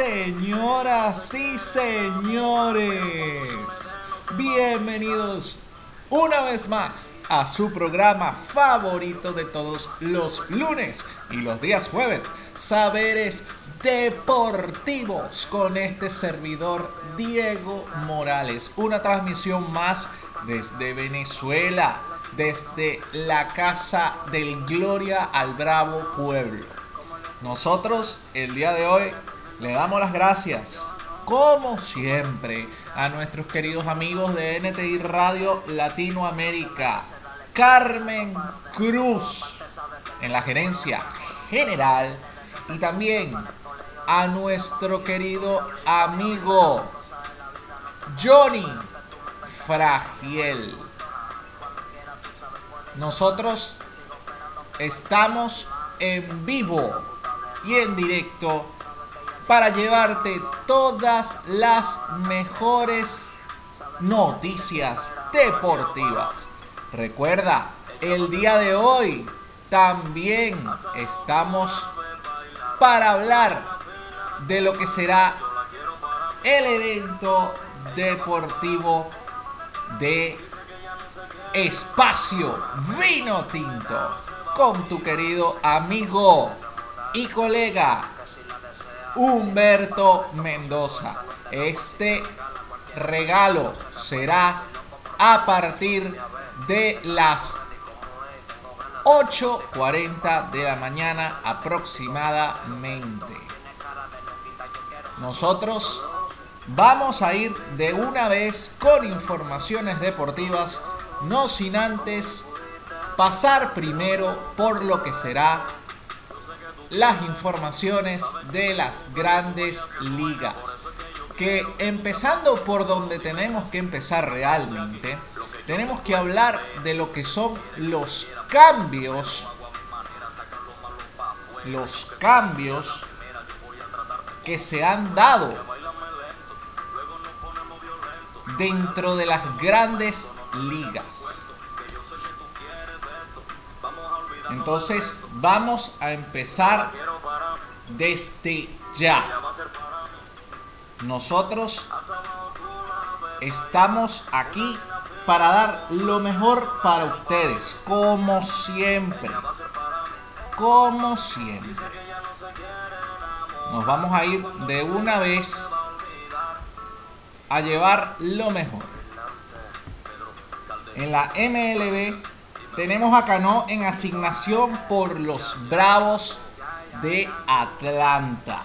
señoras y señores. Bienvenidos una vez más a su programa favorito de todos los lunes y los días jueves, Saberes Deportivos, con este servidor Diego Morales. Una transmisión más desde Venezuela, desde la casa del Gloria al Bravo Pueblo. Nosotros el día de hoy le damos las gracias, como siempre, a nuestros queridos amigos de NTI Radio Latinoamérica, Carmen Cruz en la gerencia general y también a nuestro querido amigo Johnny Fragiel. Nosotros estamos en vivo y en directo para llevarte todas las mejores noticias deportivas. Recuerda, el día de hoy también estamos para hablar de lo que será el evento deportivo de Espacio Vino Tinto con tu querido amigo y colega Humberto Mendoza. Este regalo será a partir de las 8.40 de la mañana aproximadamente. Nosotros vamos a ir de una vez con informaciones deportivas no sin antes pasar primero por lo que será las informaciones de las grandes ligas. Que empezando por donde tenemos que empezar realmente, tenemos que hablar de lo que son los cambios, los cambios que se han dado dentro de las grandes ligas. Entonces vamos a empezar desde ya. Nosotros estamos aquí para dar lo mejor para ustedes, como siempre. Como siempre. Nos vamos a ir de una vez a llevar lo mejor. En la MLB tenemos a Cano en asignación por los Bravos de Atlanta.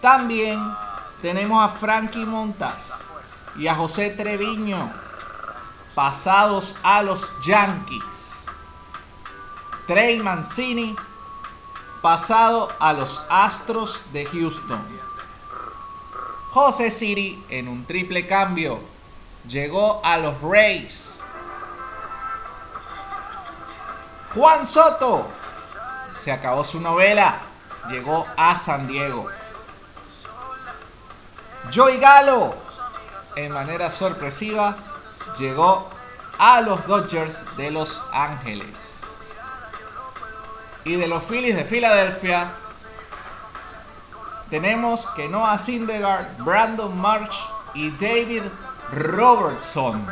También tenemos a Frankie Montas y a José Treviño pasados a los Yankees. Trey Mancini pasado a los Astros de Houston. José Siri en un triple cambio llegó a los Rays. Juan Soto se acabó su novela, llegó a San Diego. Joey Galo, en manera sorpresiva, llegó a los Dodgers de Los Ángeles. Y de los Phillies de Filadelfia, tenemos que Noah Syndergaard, Brandon March y David Robertson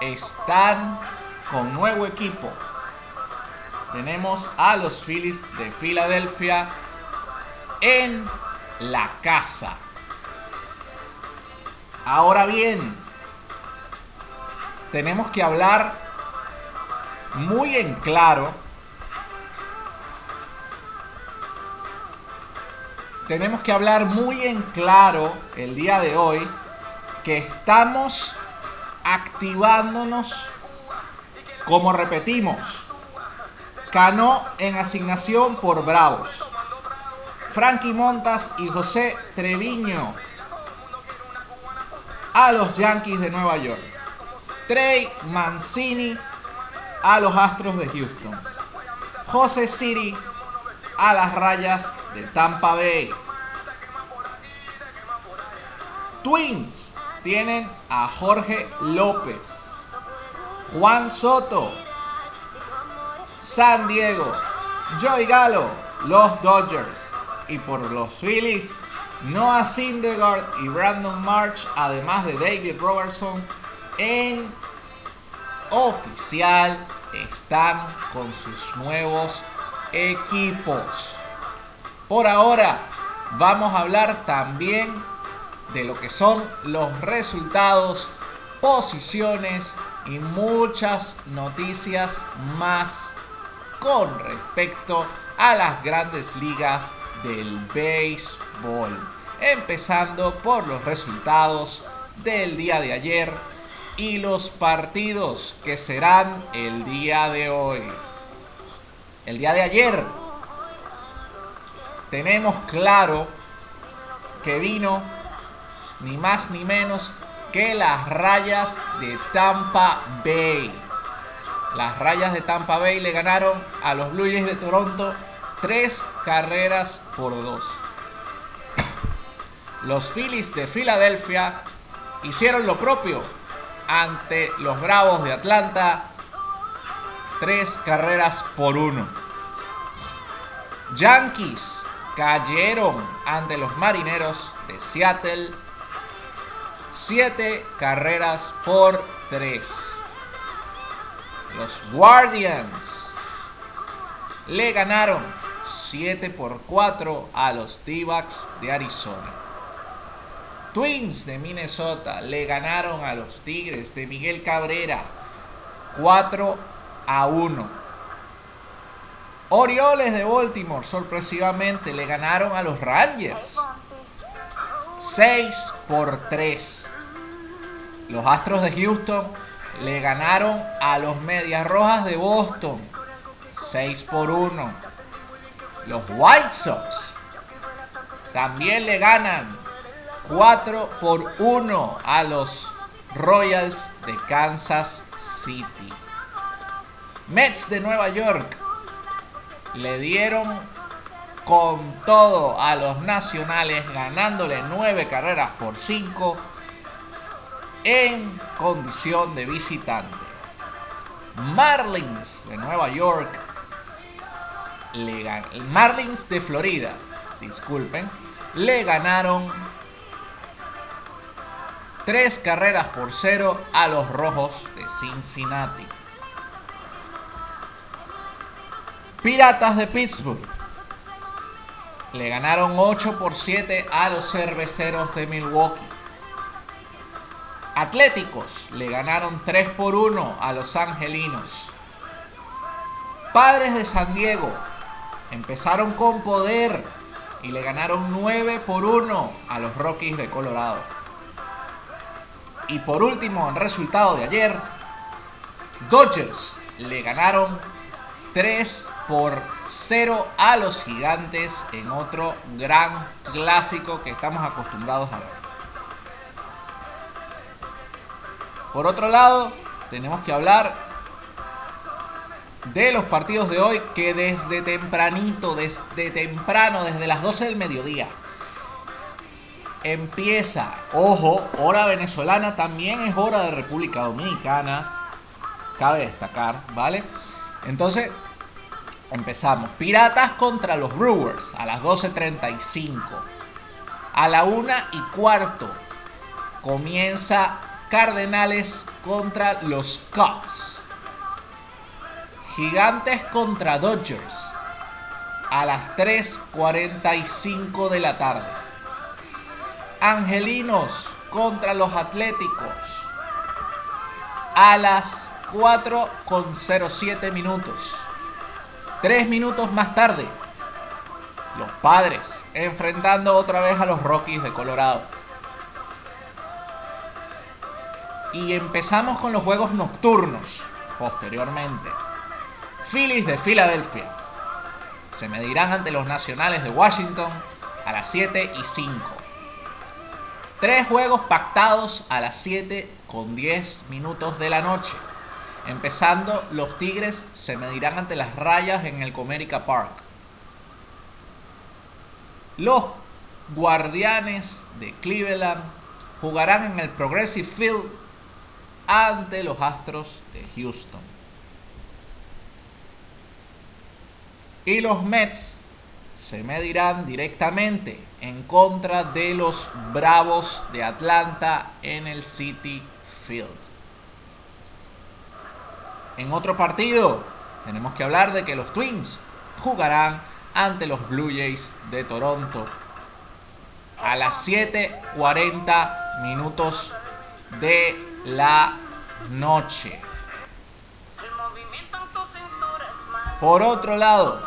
están con nuevo equipo. Tenemos a los Phillies de Filadelfia en la casa. Ahora bien, tenemos que hablar muy en claro. Tenemos que hablar muy en claro el día de hoy que estamos activándonos, como repetimos, Cano en asignación por Bravos. Frankie Montas y José Treviño a los Yankees de Nueva York. Trey Mancini a los Astros de Houston. José City a las rayas de Tampa Bay. Twins tienen a Jorge López. Juan Soto San Diego, Joey Gallo, los Dodgers. Y por los Phillies, Noah Syndergaard y Brandon March, además de David Robertson, en oficial están con sus nuevos equipos. Por ahora, vamos a hablar también de lo que son los resultados, posiciones y muchas noticias más con respecto a las grandes ligas del béisbol. Empezando por los resultados del día de ayer y los partidos que serán el día de hoy. El día de ayer tenemos claro que vino ni más ni menos que las rayas de Tampa Bay. Las rayas de Tampa Bay le ganaron a los Blue Jays de Toronto tres carreras por dos. Los Phillies de Filadelfia hicieron lo propio ante los Bravos de Atlanta tres carreras por uno. Yankees cayeron ante los Marineros de Seattle siete carreras por tres. Los Guardians le ganaron 7 por 4 a los D-Backs de Arizona. Twins de Minnesota le ganaron a los Tigres de Miguel Cabrera 4 a 1. Orioles de Baltimore sorpresivamente le ganaron a los Rangers 6 por 3. Los Astros de Houston le ganaron a los Medias Rojas de Boston 6 por 1. Los White Sox también le ganan 4 por 1 a los Royals de Kansas City. Mets de Nueva York le dieron con todo a los nacionales ganándole 9 carreras por 5 en condición de visitante. Marlins de Nueva York le Marlins de Florida, disculpen, le ganaron 3 carreras por 0 a los Rojos de Cincinnati. Piratas de Pittsburgh le ganaron 8 por 7 a los Cerveceros de Milwaukee. Atléticos le ganaron 3 por 1 a los Angelinos. Padres de San Diego empezaron con poder y le ganaron 9 por 1 a los Rockies de Colorado. Y por último, en resultado de ayer, Dodgers le ganaron 3 por 0 a los gigantes en otro gran clásico que estamos acostumbrados a ver. Por otro lado, tenemos que hablar de los partidos de hoy que desde tempranito, desde temprano, desde las 12 del mediodía, empieza, ojo, hora venezolana, también es hora de República Dominicana, cabe destacar, ¿vale? Entonces, empezamos. Piratas contra los Brewers a las 12.35. A la 1 y cuarto comienza Cardenales contra los Cubs. Gigantes contra Dodgers a las 3.45 de la tarde. Angelinos contra los Atléticos a las 4.07 minutos. Tres minutos más tarde, los padres enfrentando otra vez a los Rockies de Colorado. Y empezamos con los juegos nocturnos posteriormente. Phillies de Filadelfia. Se medirán ante los Nacionales de Washington a las 7 y 5. Tres juegos pactados a las 7 con 10 minutos de la noche. Empezando, los Tigres se medirán ante las rayas en el Comerica Park. Los Guardianes de Cleveland jugarán en el Progressive Field ante los Astros de Houston. Y los Mets se medirán directamente en contra de los Bravos de Atlanta en el City Field. En otro partido, tenemos que hablar de que los Twins jugarán ante los Blue Jays de Toronto a las 7.40 minutos de la noche. Por otro lado,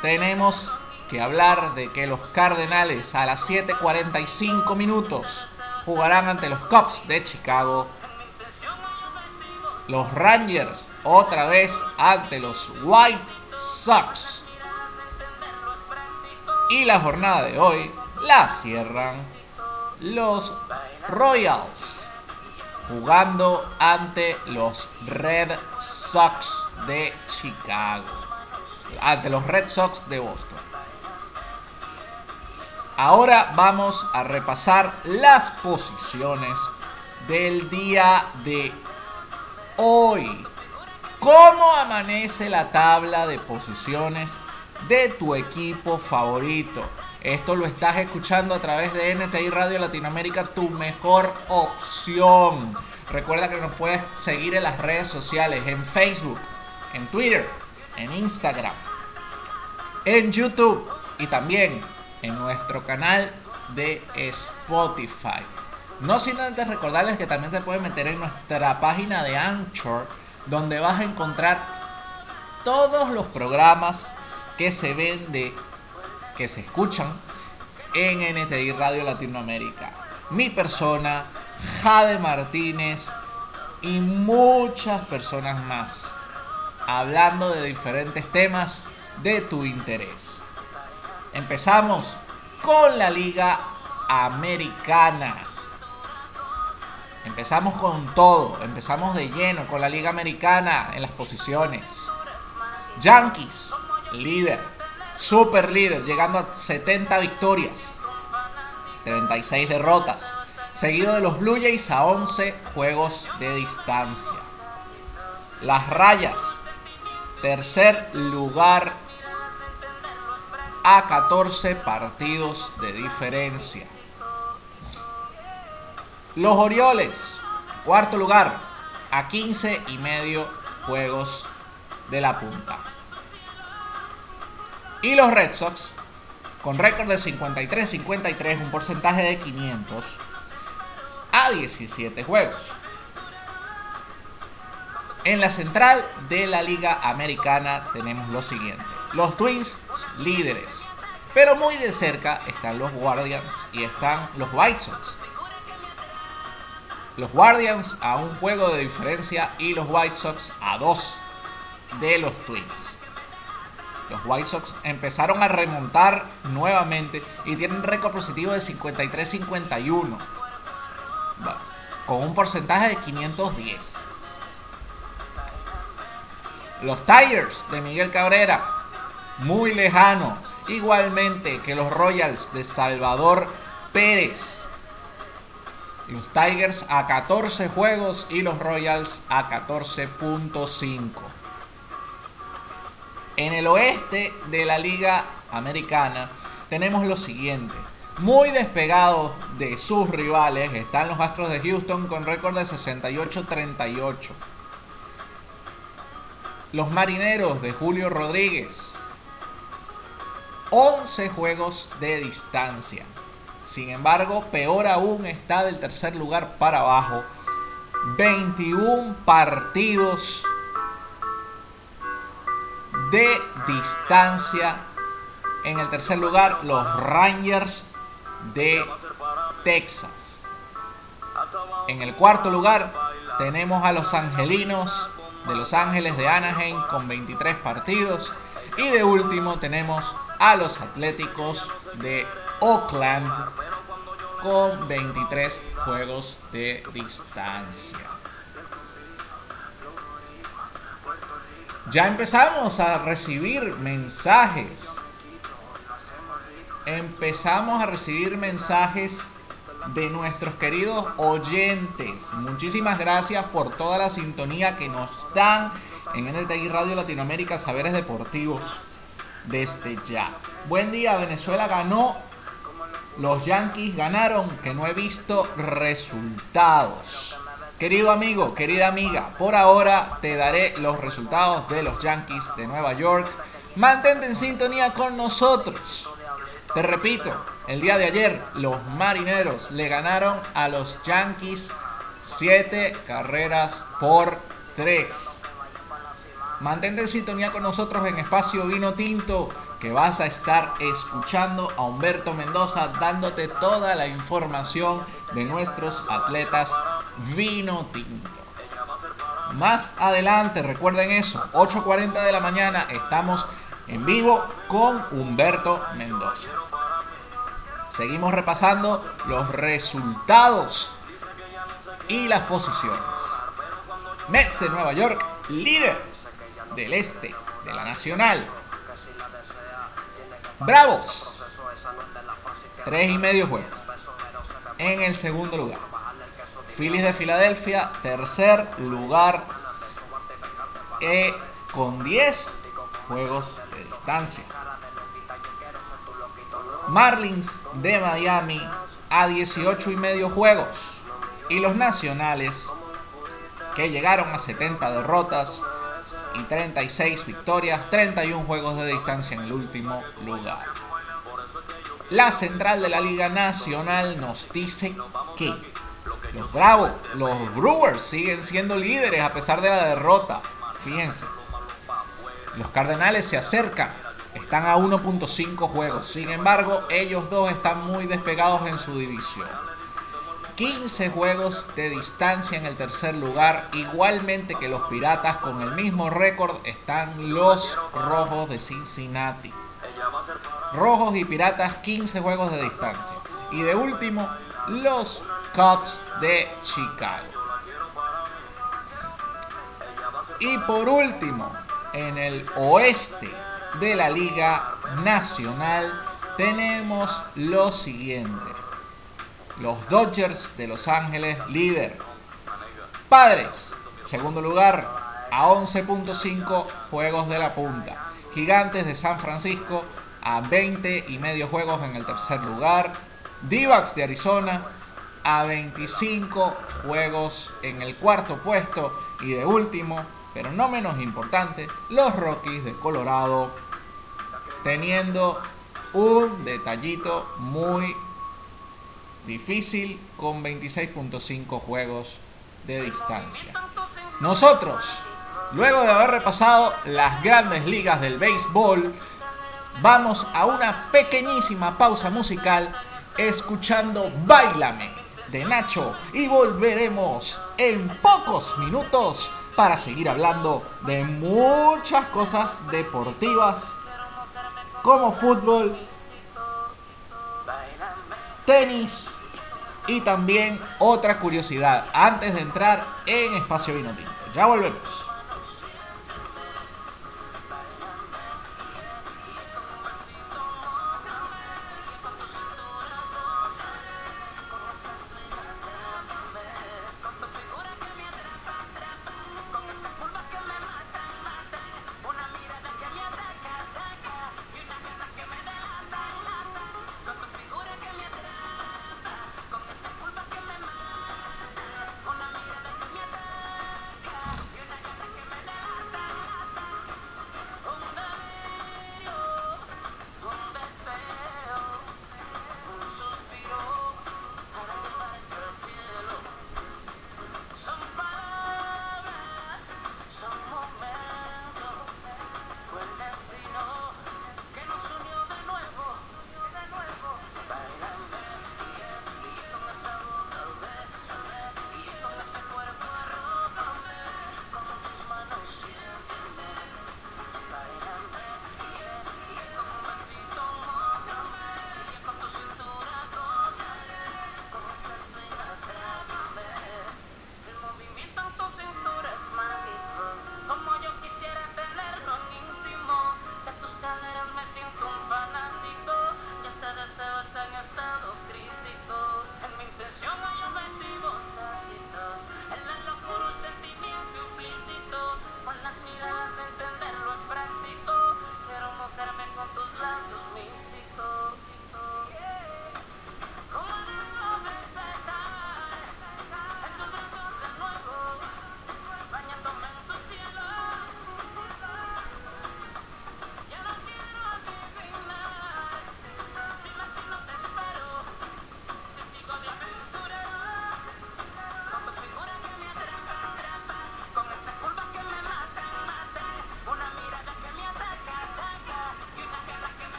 tenemos que hablar de que los Cardenales a las 7.45 minutos jugarán ante los Cubs de Chicago. Los Rangers otra vez ante los White Sox. Y la jornada de hoy la cierran los Royals jugando ante los Red Sox de Chicago. Ante los Red Sox de Boston. Ahora vamos a repasar las posiciones del día de hoy. ¿Cómo amanece la tabla de posiciones de tu equipo favorito? Esto lo estás escuchando a través de NTI Radio Latinoamérica, tu mejor opción. Recuerda que nos puedes seguir en las redes sociales, en Facebook, en Twitter, en Instagram, en YouTube y también en nuestro canal de Spotify. No sin antes recordarles que también te puedes meter en nuestra página de Anchor, donde vas a encontrar todos los programas que se ven de que se escuchan en NTI Radio Latinoamérica. Mi persona, Jade Martínez y muchas personas más, hablando de diferentes temas de tu interés. Empezamos con la Liga Americana. Empezamos con todo, empezamos de lleno con la Liga Americana en las posiciones. Yankees, líder super líder, llegando a 70 victorias, 36 derrotas, seguido de los Blue Jays a 11 juegos de distancia. Las Rayas, tercer lugar a 14 partidos de diferencia. Los Orioles, cuarto lugar, a 15 y medio juegos de la punta. Y los Red Sox, con récord de 53-53, un porcentaje de 500 a 17 juegos. En la central de la Liga Americana tenemos lo siguiente. Los Twins líderes. Pero muy de cerca están los Guardians y están los White Sox. Los Guardians a un juego de diferencia y los White Sox a dos de los Twins. Los White Sox empezaron a remontar nuevamente y tienen récord positivo de 53-51. Con un porcentaje de 510. Los Tigers de Miguel Cabrera, muy lejano, igualmente que los Royals de Salvador Pérez. Los Tigers a 14 juegos y los Royals a 14.5. En el oeste de la Liga Americana tenemos lo siguiente. Muy despegados de sus rivales están los Astros de Houston con récord de 68-38. Los Marineros de Julio Rodríguez. 11 juegos de distancia. Sin embargo, peor aún está del tercer lugar para abajo. 21 partidos de distancia. En el tercer lugar, los Rangers de Texas. En el cuarto lugar, tenemos a los Angelinos de Los Ángeles de Anaheim con 23 partidos. Y de último tenemos a los Atléticos de Oakland con 23 juegos de distancia. Ya empezamos a recibir mensajes. Empezamos a recibir mensajes de nuestros queridos oyentes. Muchísimas gracias por toda la sintonía que nos dan en NTI Radio Latinoamérica Saberes Deportivos. desde ya. Buen día, Venezuela ganó. Los Yankees ganaron, que no he visto resultados. Querido amigo, querida amiga, por ahora te daré los resultados de los Yankees de Nueva York. Mantente en sintonía con nosotros. Te repito, el día de ayer los Marineros le ganaron a los Yankees 7 carreras por 3. Mantente en sintonía con nosotros en Espacio Vino Tinto, que vas a estar escuchando a Humberto Mendoza dándote toda la información de nuestros atletas Vino Tinto. Más adelante, recuerden eso, 8.40 de la mañana estamos en vivo con Humberto Mendoza. Seguimos repasando los resultados y las posiciones. Mets de Nueva York, líder del Este, de la Nacional. Bravos, tres y medio juegos. En el segundo lugar. Phillies de Filadelfia, tercer lugar. Eh, con 10 juegos de distancia. Marlins de Miami a 18 y medio juegos. Y los nacionales que llegaron a 70 derrotas y 36 victorias, 31 juegos de distancia en el último lugar. La central de la Liga Nacional nos dice que los Bravos, los Brewers siguen siendo líderes a pesar de la derrota. Fíjense, los Cardenales se acercan, están a 1.5 juegos. Sin embargo, ellos dos están muy despegados en su división. 15 juegos de distancia en el tercer lugar, igualmente que los Piratas con el mismo récord están los Rojos de Cincinnati. Rojos y Piratas 15 juegos de distancia. Y de último, los Cubs de Chicago. Y por último, en el oeste de la Liga Nacional tenemos lo siguiente. Los Dodgers de Los Ángeles, líder. Padres, segundo lugar, a 11.5 juegos de la punta. Gigantes de San Francisco, a 20 y medio juegos en el tercer lugar. Divacs de Arizona, a 25 juegos en el cuarto puesto. Y de último, pero no menos importante, los Rockies de Colorado, teniendo un detallito muy difícil con 26.5 juegos de distancia. Nosotros, luego de haber repasado las grandes ligas del béisbol, vamos a una pequeñísima pausa musical escuchando Bailame de Nacho y volveremos en pocos minutos para seguir hablando de muchas cosas deportivas como fútbol, tenis y también otra curiosidad antes de entrar en Espacio Vino Ya volvemos.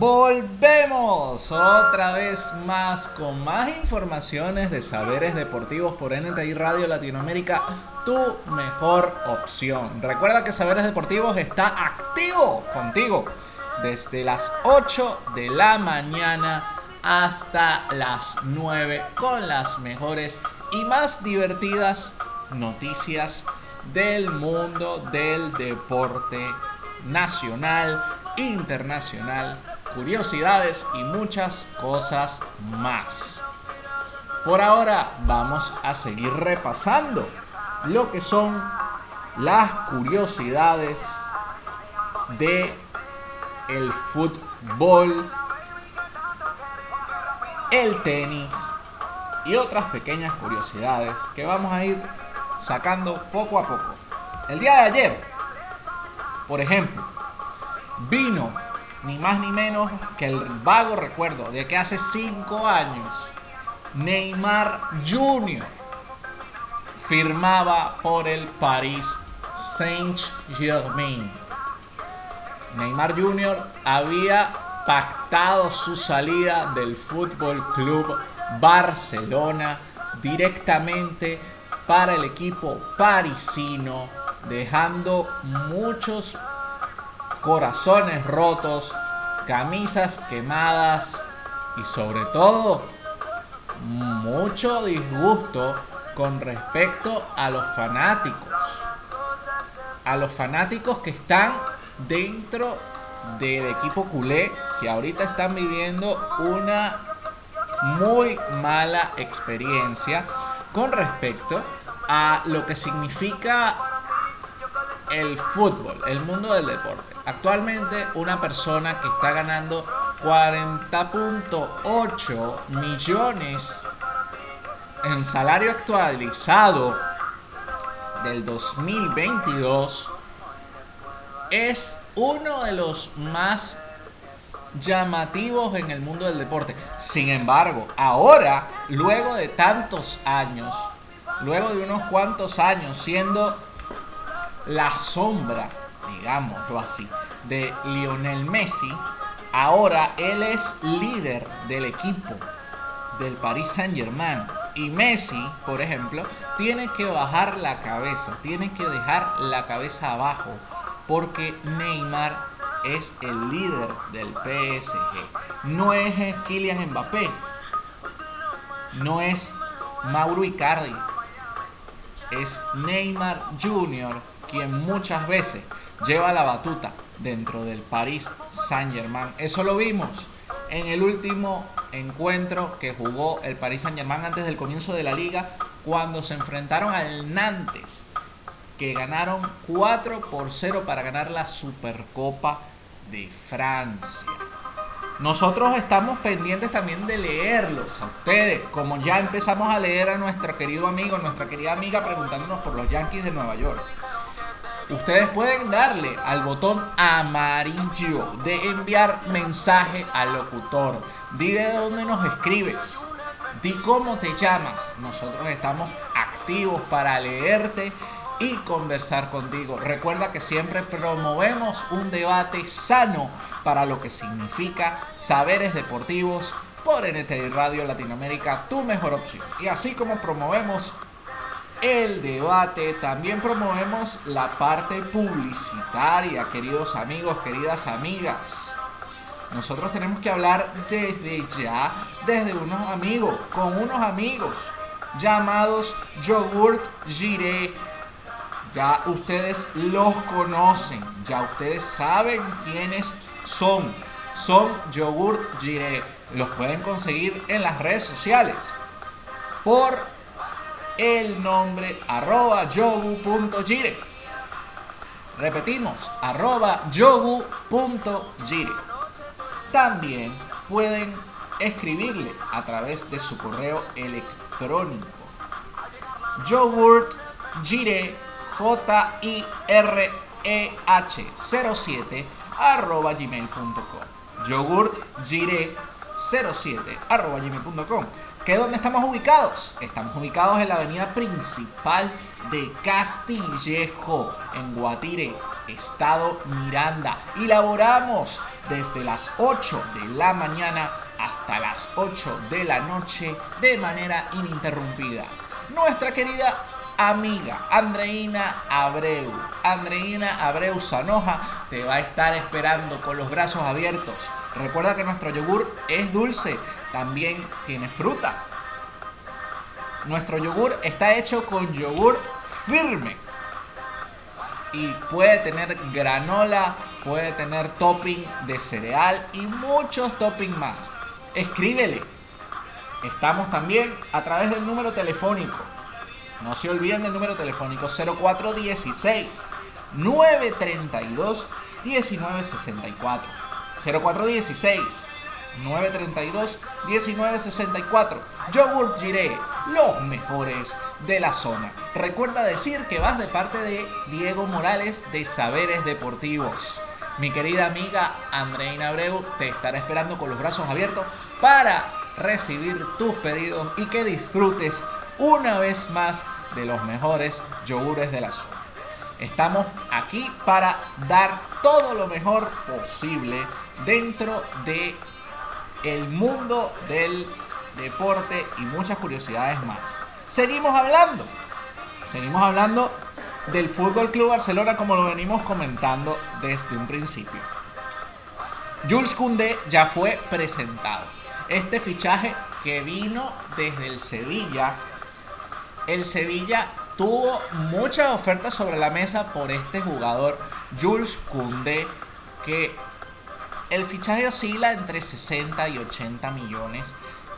Volvemos otra vez más con más informaciones de saberes deportivos por NTI Radio Latinoamérica, tu mejor opción. Recuerda que Saberes Deportivos está activo contigo desde las 8 de la mañana hasta las 9 con las mejores y más divertidas noticias del mundo del deporte nacional, internacional curiosidades y muchas cosas más. Por ahora vamos a seguir repasando lo que son las curiosidades de el fútbol, el tenis y otras pequeñas curiosidades que vamos a ir sacando poco a poco. El día de ayer, por ejemplo, vino ni más ni menos que el vago recuerdo de que hace 5 años Neymar Jr. firmaba por el Paris Saint-Germain. Neymar Jr. había pactado su salida del Fútbol Club Barcelona directamente para el equipo parisino, dejando muchos corazones rotos, camisas quemadas y sobre todo mucho disgusto con respecto a los fanáticos. A los fanáticos que están dentro del equipo culé, que ahorita están viviendo una muy mala experiencia con respecto a lo que significa el fútbol, el mundo del deporte. Actualmente una persona que está ganando 40.8 millones en salario actualizado del 2022 es uno de los más llamativos en el mundo del deporte. Sin embargo, ahora, luego de tantos años, luego de unos cuantos años siendo la sombra digámoslo así, de Lionel Messi, ahora él es líder del equipo del Paris Saint Germain. Y Messi, por ejemplo, tiene que bajar la cabeza, tiene que dejar la cabeza abajo, porque Neymar es el líder del PSG. No es Kylian Mbappé, no es Mauro Icardi, es Neymar Jr. quien muchas veces lleva la batuta dentro del Paris Saint Germain. Eso lo vimos en el último encuentro que jugó el Paris Saint Germain antes del comienzo de la liga, cuando se enfrentaron al Nantes, que ganaron 4 por 0 para ganar la Supercopa de Francia. Nosotros estamos pendientes también de leerlos a ustedes, como ya empezamos a leer a nuestro querido amigo, nuestra querida amiga preguntándonos por los Yankees de Nueva York. Ustedes pueden darle al botón amarillo de enviar mensaje al locutor. Di de dónde nos escribes. Di cómo te llamas. Nosotros estamos activos para leerte y conversar contigo. Recuerda que siempre promovemos un debate sano para lo que significa saberes deportivos por NTI Radio Latinoamérica, tu mejor opción. Y así como promovemos el debate, también promovemos la parte publicitaria, queridos amigos, queridas amigas. Nosotros tenemos que hablar desde ya, desde unos amigos, con unos amigos llamados Yogurt Gire. Ya ustedes los conocen, ya ustedes saben quiénes son. Son Yogurt Gire. Los pueden conseguir en las redes sociales por el nombre arroba yogu.gire. Repetimos, arroba yogu.gire. También pueden escribirle a través de su correo electrónico. Yogurt Gire J I R E H 07 arroba gmail.com. Yogurt Gire 07 arroba gmail.com ¿Qué dónde estamos ubicados? Estamos ubicados en la avenida principal de Castillejo, en Guatire, estado Miranda. Y laboramos desde las 8 de la mañana hasta las 8 de la noche de manera ininterrumpida. Nuestra querida amiga Andreina Abreu. Andreina Abreu Sanoja te va a estar esperando con los brazos abiertos. Recuerda que nuestro yogur es dulce, también tiene fruta. Nuestro yogur está hecho con yogur firme. Y puede tener granola, puede tener topping de cereal y muchos toppings más. Escríbele. Estamos también a través del número telefónico. No se olviden del número telefónico 0416 932 1964. 0416 932 1964. Yogurt Giré, los mejores de la zona. Recuerda decir que vas de parte de Diego Morales de Saberes Deportivos. Mi querida amiga Andreina Abreu te estará esperando con los brazos abiertos para recibir tus pedidos y que disfrutes una vez más de los mejores yogures de la zona. Estamos aquí para dar todo lo mejor posible dentro de el mundo del deporte y muchas curiosidades más. Seguimos hablando. Seguimos hablando del Fútbol Club Barcelona como lo venimos comentando desde un principio. Jules Koundé ya fue presentado. Este fichaje que vino desde el Sevilla. El Sevilla tuvo muchas ofertas sobre la mesa por este jugador Jules Koundé que el fichaje oscila entre 60 y 80 millones.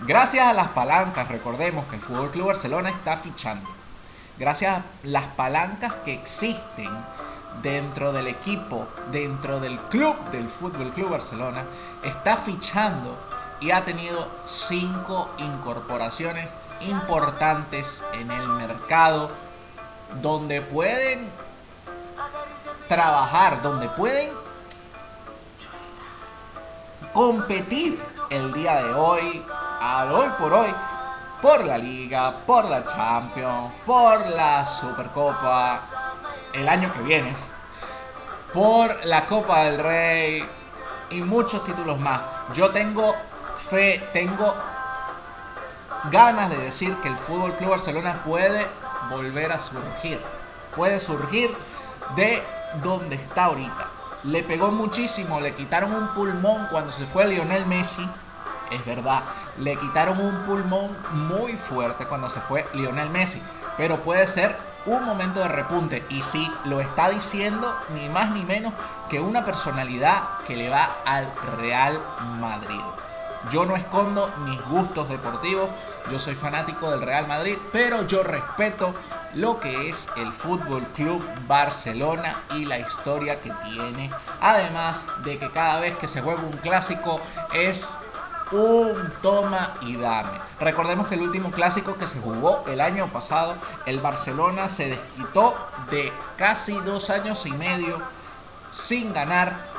Gracias a las palancas, recordemos que el Fútbol Club Barcelona está fichando. Gracias a las palancas que existen dentro del equipo, dentro del club del Fútbol Club Barcelona, está fichando y ha tenido cinco incorporaciones importantes en el mercado donde pueden trabajar, donde pueden competir el día de hoy, al hoy por hoy, por la Liga, por la Champions, por la Supercopa, el año que viene, por la Copa del Rey y muchos títulos más. Yo tengo fe, tengo ganas de decir que el Fútbol Club Barcelona puede volver a surgir. Puede surgir de donde está ahorita le pegó muchísimo, le quitaron un pulmón cuando se fue Lionel Messi. Es verdad, le quitaron un pulmón muy fuerte cuando se fue Lionel Messi. Pero puede ser un momento de repunte. Y sí, lo está diciendo ni más ni menos que una personalidad que le va al Real Madrid. Yo no escondo mis gustos deportivos, yo soy fanático del Real Madrid, pero yo respeto lo que es el Fútbol Club Barcelona y la historia que tiene. Además de que cada vez que se juega un clásico es un toma y dame. Recordemos que el último clásico que se jugó el año pasado, el Barcelona se desquitó de casi dos años y medio sin ganar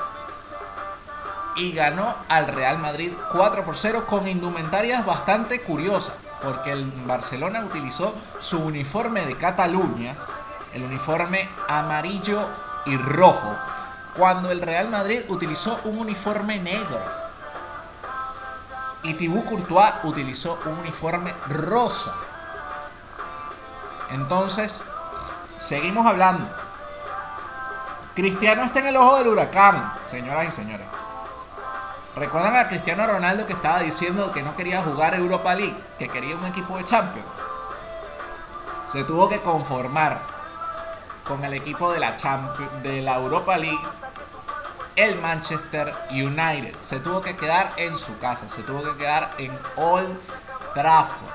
y ganó al Real Madrid 4 por 0 con indumentarias bastante curiosas porque el Barcelona utilizó su uniforme de Cataluña, el uniforme amarillo y rojo, cuando el Real Madrid utilizó un uniforme negro. Y Thibaut Courtois utilizó un uniforme rosa. Entonces, seguimos hablando. Cristiano está en el ojo del huracán, señoras y señores. ¿Recuerdan a Cristiano Ronaldo que estaba diciendo que no quería jugar Europa League, que quería un equipo de Champions? Se tuvo que conformar con el equipo de la, Champions, de la Europa League, el Manchester United. Se tuvo que quedar en su casa, se tuvo que quedar en Old Trafford.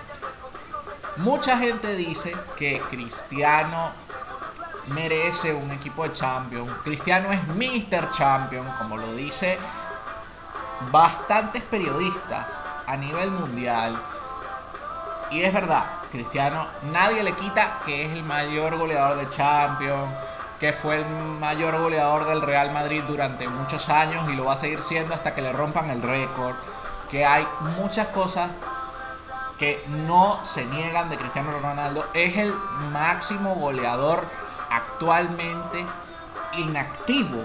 Mucha gente dice que Cristiano merece un equipo de Champions. Cristiano es Mr. Champion, como lo dice bastantes periodistas a nivel mundial. Y es verdad, Cristiano, nadie le quita que es el mayor goleador de Champions, que fue el mayor goleador del Real Madrid durante muchos años y lo va a seguir siendo hasta que le rompan el récord. Que hay muchas cosas que no se niegan de Cristiano Ronaldo. Es el máximo goleador actualmente inactivo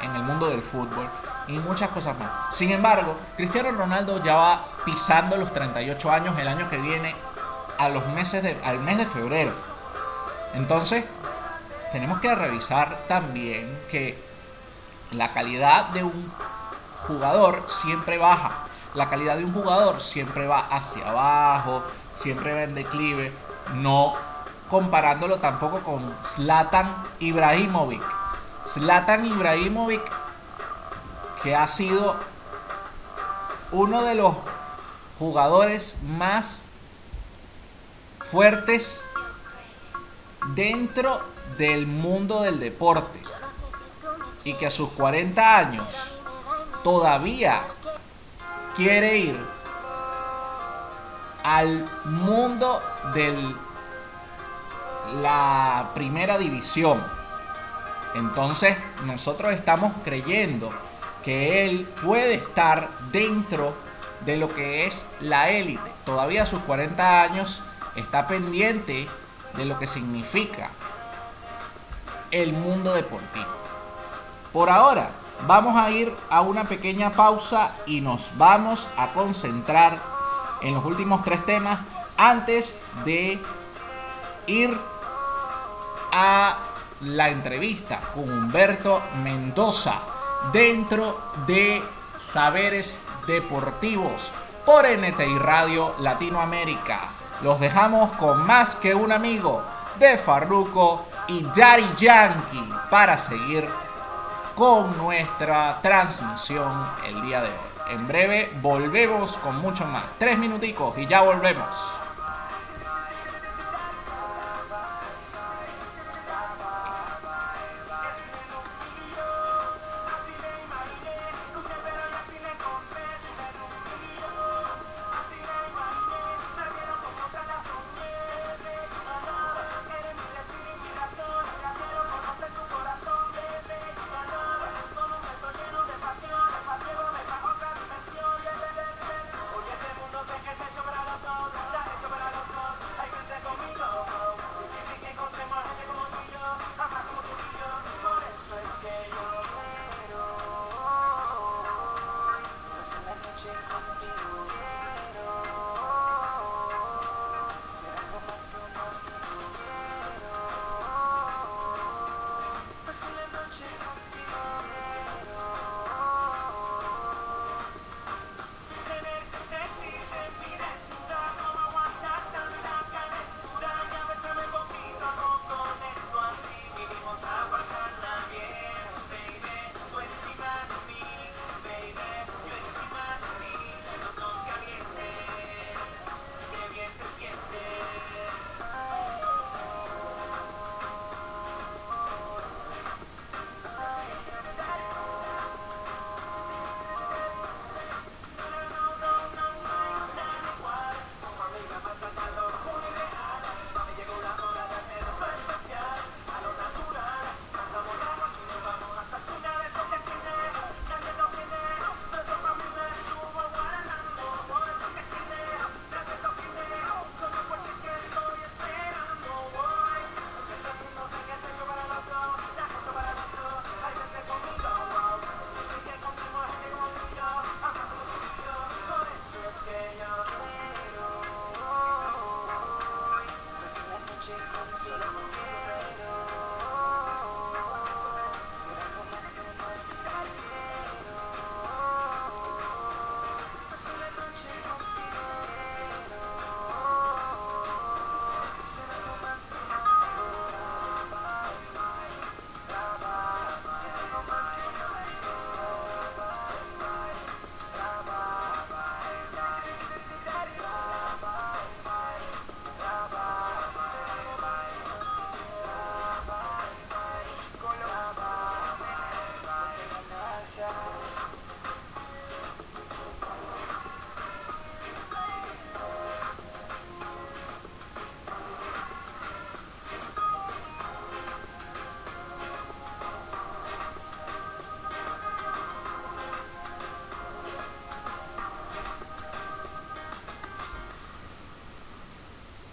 en el mundo del fútbol y muchas cosas más. Sin embargo, Cristiano Ronaldo ya va pisando los 38 años el año que viene a los meses de, al mes de febrero. Entonces, tenemos que revisar también que la calidad de un jugador siempre baja. La calidad de un jugador siempre va hacia abajo, siempre va en declive, no comparándolo tampoco con Zlatan Ibrahimovic. Zlatan Ibrahimovic que ha sido uno de los jugadores más fuertes dentro del mundo del deporte y que a sus 40 años todavía quiere ir al mundo de la primera división. Entonces nosotros estamos creyendo que él puede estar dentro de lo que es la élite. Todavía a sus 40 años está pendiente de lo que significa el mundo deportivo. Por ahora, vamos a ir a una pequeña pausa y nos vamos a concentrar en los últimos tres temas antes de ir a la entrevista con Humberto Mendoza dentro de Saberes Deportivos por NTI Radio Latinoamérica. Los dejamos con más que un amigo de Farruko y Daddy Yankee para seguir con nuestra transmisión el día de hoy. En breve volvemos con mucho más. Tres minuticos y ya volvemos.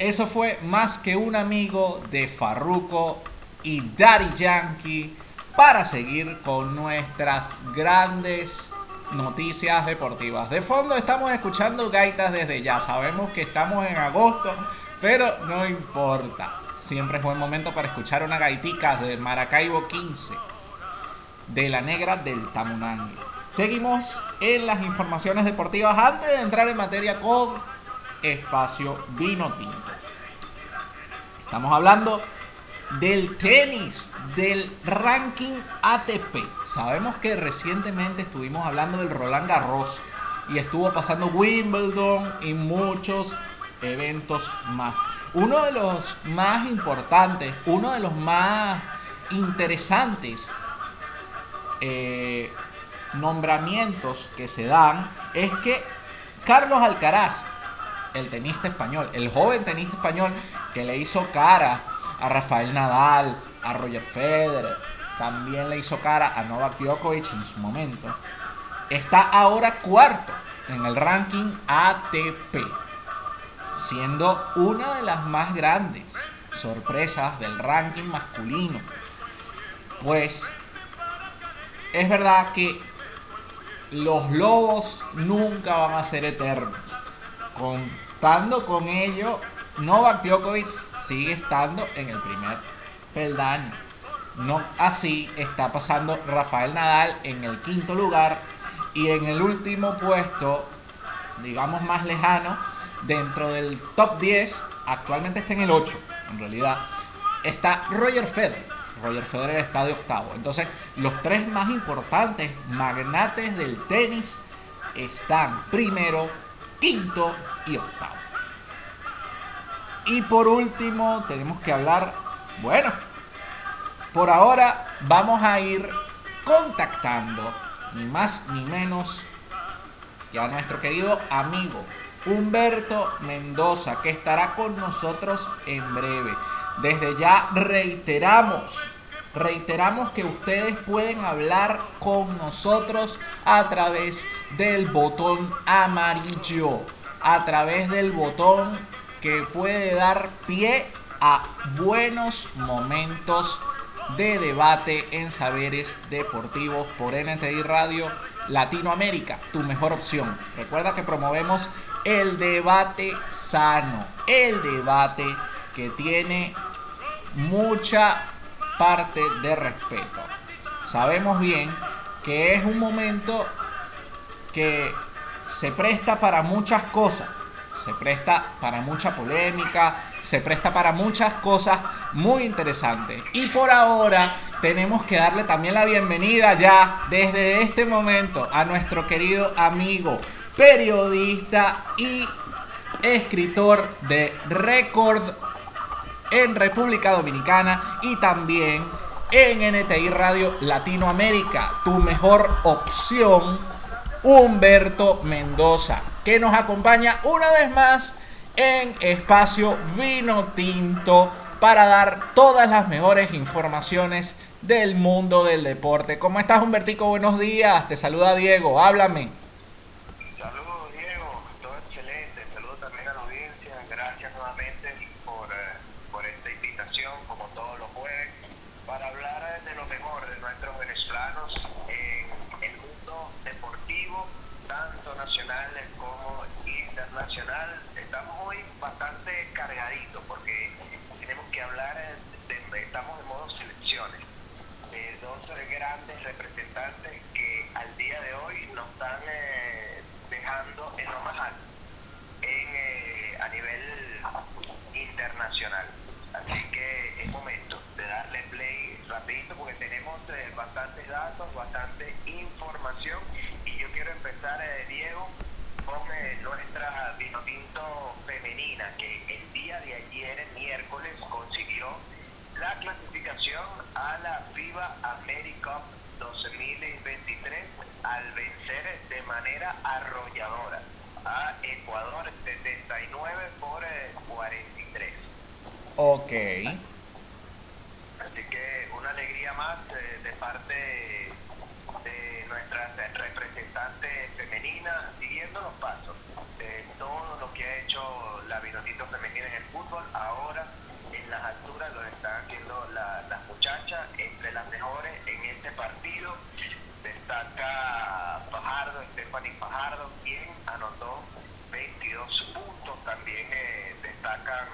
Eso fue más que un amigo de Farruko y Daddy Yankee para seguir con nuestras grandes noticias deportivas. De fondo estamos escuchando gaitas desde ya. Sabemos que estamos en agosto, pero no importa. Siempre es buen momento para escuchar una gaitica de Maracaibo 15 de la negra del Tamunangue. Seguimos en las informaciones deportivas antes de entrar en materia con espacio vino tinto. Estamos hablando del tenis, del ranking ATP. Sabemos que recientemente estuvimos hablando del Roland Garros y estuvo pasando Wimbledon y muchos eventos más. Uno de los más importantes, uno de los más interesantes eh, nombramientos que se dan es que Carlos Alcaraz, el tenista español, el joven tenista español que le hizo cara a Rafael Nadal, a Roger Federer, también le hizo cara a Novak Djokovic en su momento, está ahora cuarto en el ranking ATP, siendo una de las más grandes sorpresas del ranking masculino. Pues es verdad que los lobos nunca van a ser eternos. Contando con ello, Novak Djokovic sigue estando en el primer peldaño. No así está pasando Rafael Nadal en el quinto lugar y en el último puesto, digamos más lejano, dentro del top 10, actualmente está en el 8, en realidad, está Roger Federer Roger Federer está de octavo. Entonces, los tres más importantes magnates del tenis están primero, quinto y octavo. Y por último, tenemos que hablar, bueno, por ahora vamos a ir contactando, ni más ni menos, que a nuestro querido amigo Humberto Mendoza, que estará con nosotros en breve. Desde ya reiteramos Reiteramos que ustedes pueden hablar con nosotros a través del botón amarillo, a través del botón que puede dar pie a buenos momentos de debate en saberes deportivos por NTI Radio Latinoamérica, tu mejor opción. Recuerda que promovemos el debate sano, el debate que tiene mucha parte de respeto. Sabemos bien que es un momento que se presta para muchas cosas. Se presta para mucha polémica, se presta para muchas cosas muy interesantes. Y por ahora tenemos que darle también la bienvenida ya desde este momento a nuestro querido amigo, periodista y escritor de Record en República Dominicana y también en NTI Radio Latinoamérica, tu mejor opción, Humberto Mendoza, que nos acompaña una vez más en Espacio Vino Tinto para dar todas las mejores informaciones del mundo del deporte. ¿Cómo estás, Humbertico? Buenos días. Te saluda Diego. Háblame. Ok. Así que una alegría más eh, de parte de nuestra representante femenina, siguiendo los pasos de todo lo que ha hecho la Vinotito femenina en el fútbol fútbol ahora en las alturas lo están haciendo las muchachas, entre las mejores en este partido destaca Fajardo, Stephanie Fajardo, quien anotó 22 puntos, también eh, destacan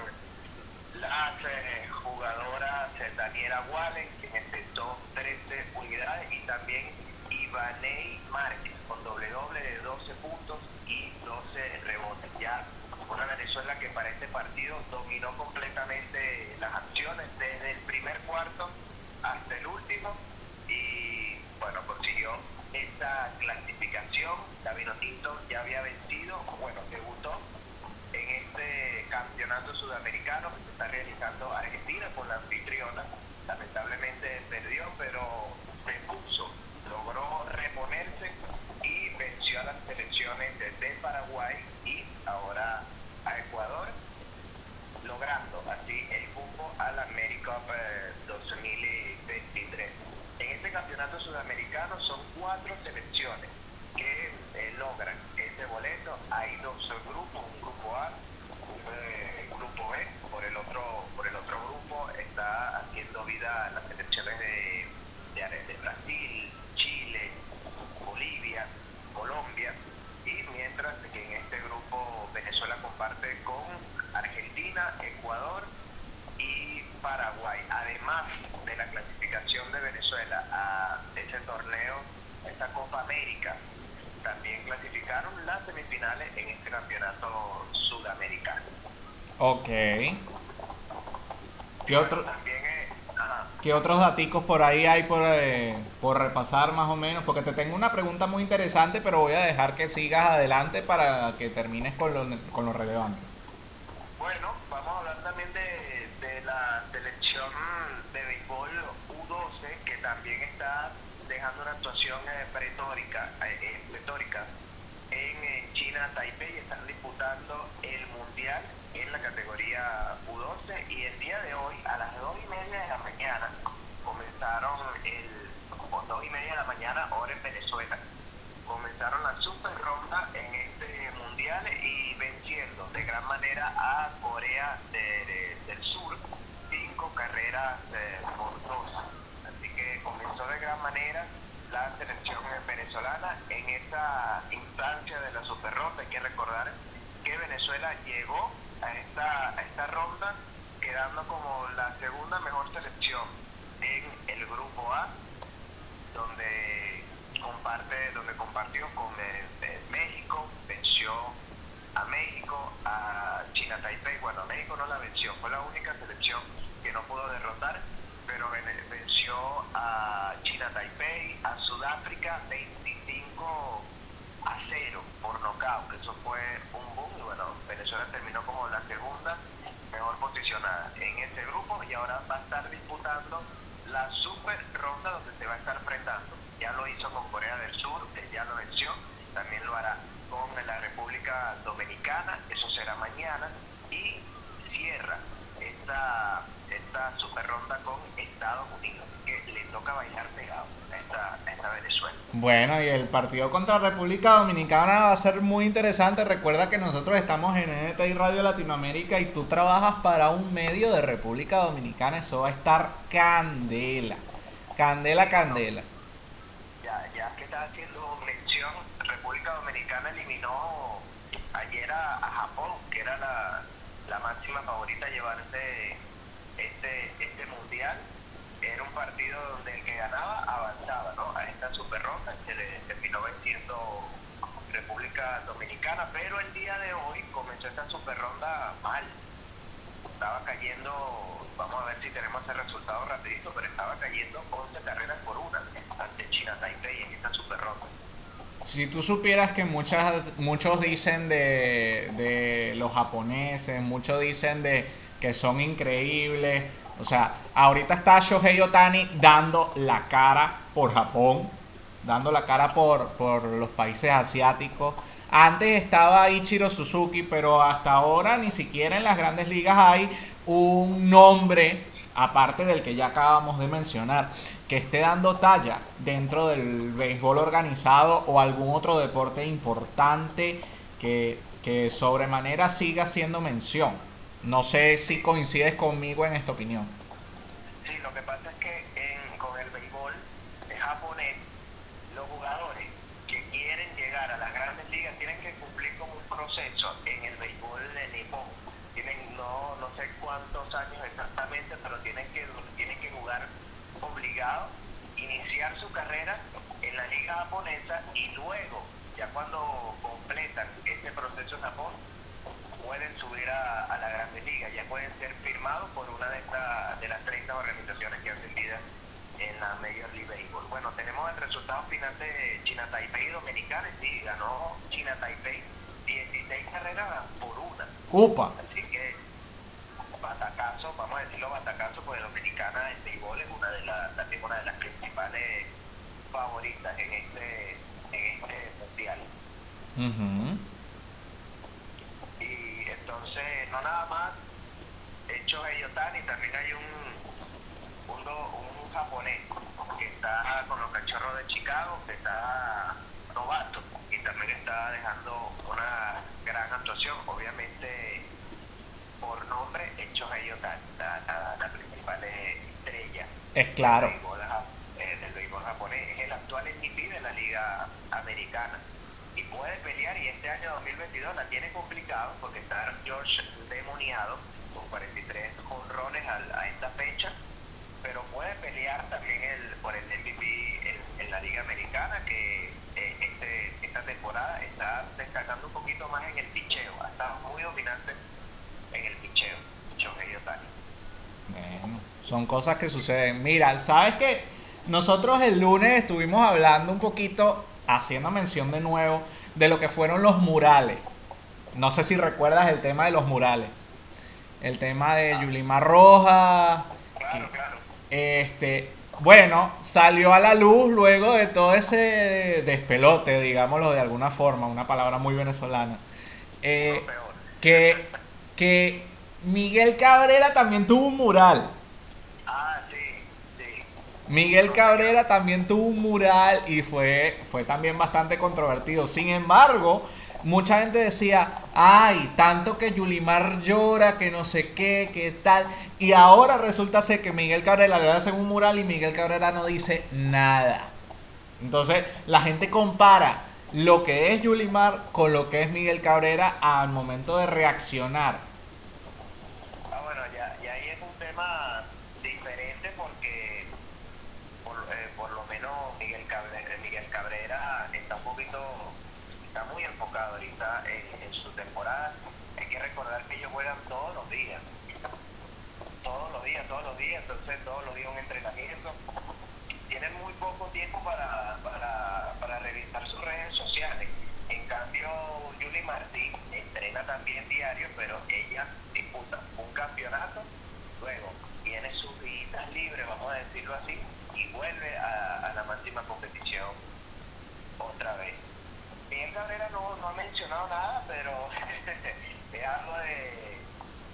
las eh, jugadoras eh, Daniela Wallen, quien efectuó 13 unidades, y también Ivaney Márquez, con doble doble de 12 puntos y 12 rebotes. Ya una Venezuela que para este partido dominó completamente las acciones desde el primer cuarto hasta el último y bueno, consiguió esa clasificación. David Tinto ya había vencido, bueno, debutó en este campeonato sudamericano está realizando Argentina con la anfitriona. Lamentablemente perdió, pero se puso, logró reponerse y venció a las selecciones de Paraguay y ahora a Ecuador, logrando así el cupo al AmeriCup 2023. Eh, en este campeonato sudamericano son cuatro selecciones que eh, logran ese boleto. Hay dos grupos, un grupo A, un eh, grupo B. Por el otro, por el otro grupo está haciendo vida las selecciones de, de Brasil, Chile, Bolivia, Colombia. Y mientras que en este grupo Venezuela comparte con Argentina, Ecuador y Paraguay. Además de la clasificación de Venezuela a ese torneo, esta Copa América, también clasificaron las semifinales en este campeonato sudamericano. Ok. ¿Qué otro? ¿Qué otros daticos por ahí hay por, eh, por repasar más o menos? Porque te tengo una pregunta muy interesante, pero voy a dejar que sigas adelante para que termines con lo, con lo relevante. Bueno, vamos a hablar también de, de la selección de béisbol U12, que también está dejando una actuación eh, pretórica, eh, pretórica en China, Taipei, están disputando el Mundial en la categoría U12 y el día de hoy a las 2 y media de la mañana comenzaron el, o 2 y media de la mañana hora en Venezuela, comenzaron la super ronda en este mundial y venciendo de gran manera a Corea del Sur, cinco carreras eh, por dos. Así que comenzó de gran manera la selección venezolana en esta instancia de la super ronda. Hay que recordar que Venezuela llegó a esta, a esta ronda, quedando como la segunda mejor selección en el grupo A, donde comparte, donde compartió con eh, eh, México, venció a México, a China Taipei, bueno a México no la venció, fue la única selección que no pudo derrotar, pero venció a China Taipei, a Sudáfrica 25 a 0 por nocaut, eso fue un boom y bueno, Venezuela terminó como la segunda mejor posicionada en este grupo y ahora va a estar disputando la super ronda donde se va a estar enfrentando. Ya lo hizo con Corea del Sur, ya lo venció, también lo hará con la República Dominicana, eso será mañana, y cierra esta, esta super ronda con Estados Unidos, que le toca bailar pegado a esta, a esta Venezuela. Bueno, y el partido contra República Dominicana va a ser muy interesante. Recuerda que nosotros estamos en NTI Radio Latinoamérica y tú trabajas para un medio de República Dominicana. Eso va a estar candela. Candela, candela. Ya, ya que estás haciendo mención, República Dominicana eliminó ayer a, Japón, que era la, la máxima favorita a llevarse este, este mundial era un partido donde el que ganaba avanzaba ¿no? a esta super ronda, se le terminó venciendo Dominicana, pero el día de hoy comenzó esta super ronda mal. Estaba cayendo, vamos a ver si tenemos ese resultado rapidito, pero estaba cayendo 11 carreras por una ante China Taipei en esta super ronda. Si tú supieras que muchas, muchos dicen de, de los japoneses, muchos dicen de que son increíbles, o sea, ahorita está Shohei Otani dando la cara por Japón, dando la cara por, por los países asiáticos. Antes estaba Ichiro Suzuki, pero hasta ahora ni siquiera en las grandes ligas hay un nombre, aparte del que ya acabamos de mencionar, que esté dando talla dentro del béisbol organizado o algún otro deporte importante que, que sobremanera siga siendo mención. No sé si coincides conmigo en esta opinión. Sí, lo que pasa es que en, con el béisbol japonés, los jugadores que quieren llegar a las grandes ligas tienen que cumplir con un proceso en el béisbol de Nippon. Tienen no, no sé cuántos años exactamente, pero tienen que, tienen que jugar obligados, iniciar su carrera en la liga japonesa y luego, ya cuando completan este proceso en Japón, pueden subir a, a la Grande Liga, ya pueden ser firmados por una de, estas de las 30 organizaciones que hacen vida en la Major League Baseball. Bueno, tenemos el de China Taipei Dominicana, sí, ganó China Taipei 16 carreras por una. Upa. Así que batacazo, vamos a decirlo batacazo, porque Dominicana en béisbol es una de las, también una de las principales favoritas en este, en este mundial. Ujú. Y entonces, no nada más, hecho Eyotani, también hay un, un, do- un japonés que está con los cachorros de Chicago, que está novato y también está dejando una gran actuación, obviamente por nombre hecho Eyotani, la, la, la principal estrella Es claro. del béisbol, eh, del béisbol japonés, es el actual MVP de la liga americana. Y puede pelear y este año 2022 la tiene complicado porque está George demoniado con 43 jonrones al- a, esta fecha. Pero puede pelear también por el MVP en, en la liga americana que eh, este, esta temporada está destacando un poquito más en el picheo ha estado muy dominante en el picheo Shohei Bueno, son cosas que suceden. Mira, ¿sabes qué? Nosotros el lunes estuvimos hablando un poquito, haciendo mención de nuevo, de lo que fueron los murales. No sé si recuerdas el tema de los murales. El tema de Yulimar Rojas. claro, claro Este, bueno, salió a la luz luego de todo ese despelote, digámoslo de alguna forma, una palabra muy venezolana. Eh, que, que Miguel Cabrera también tuvo un mural. ah sí sí Miguel Cabrera también tuvo un mural y fue, fue también bastante controvertido. Sin embargo, mucha gente decía, ay, tanto que Yulimar llora, que no sé qué, que tal. Y ahora resulta ser que Miguel Cabrera le hace un mural y Miguel Cabrera no dice nada. Entonces, la gente compara lo que es Yulimar con lo que es Miguel Cabrera al momento de reaccionar. Ah, bueno, ya, ya ahí es un tema diferente porque por, eh, por lo menos Miguel Cabrera, Miguel Cabrera está un poquito, está muy enfocado ahorita en, en su temporada. Hay que recordar que ellos juegan todos los días, todos los días, todos los días, entonces todos los días un entrenamiento. Tienen muy poco tiempo para, para, para revisar sus redes sociales. En cambio, Julie Martí entrena también diario, pero ella disputa un campeonato, luego tiene sus días libres, vamos a decirlo así, y vuelve a, a la máxima competición otra vez. Miguel Cabrera no, no ha mencionado nada, pero es algo de,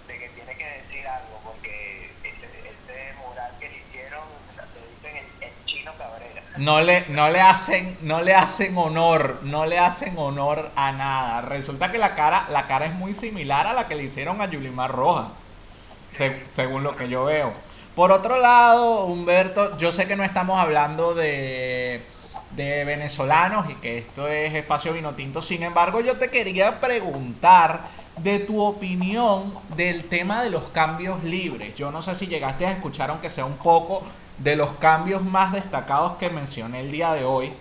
de que tiene que decir algo, porque ese, ese mural que le hicieron, le dicen el, el chino Cabrera. No le, no le hacen, no le hacen honor, no le hacen honor a nada. Resulta que la cara, la cara es muy similar a la que le hicieron a Yulimar Roja, se- según lo que yo veo. Por otro lado, Humberto, yo sé que no estamos hablando de, de venezolanos y que esto es espacio vino tinto. Sin embargo, yo te quería preguntar de tu opinión del tema de los cambios libres. Yo no sé si llegaste a escuchar, aunque sea un poco, de los cambios más destacados que mencioné el día de hoy.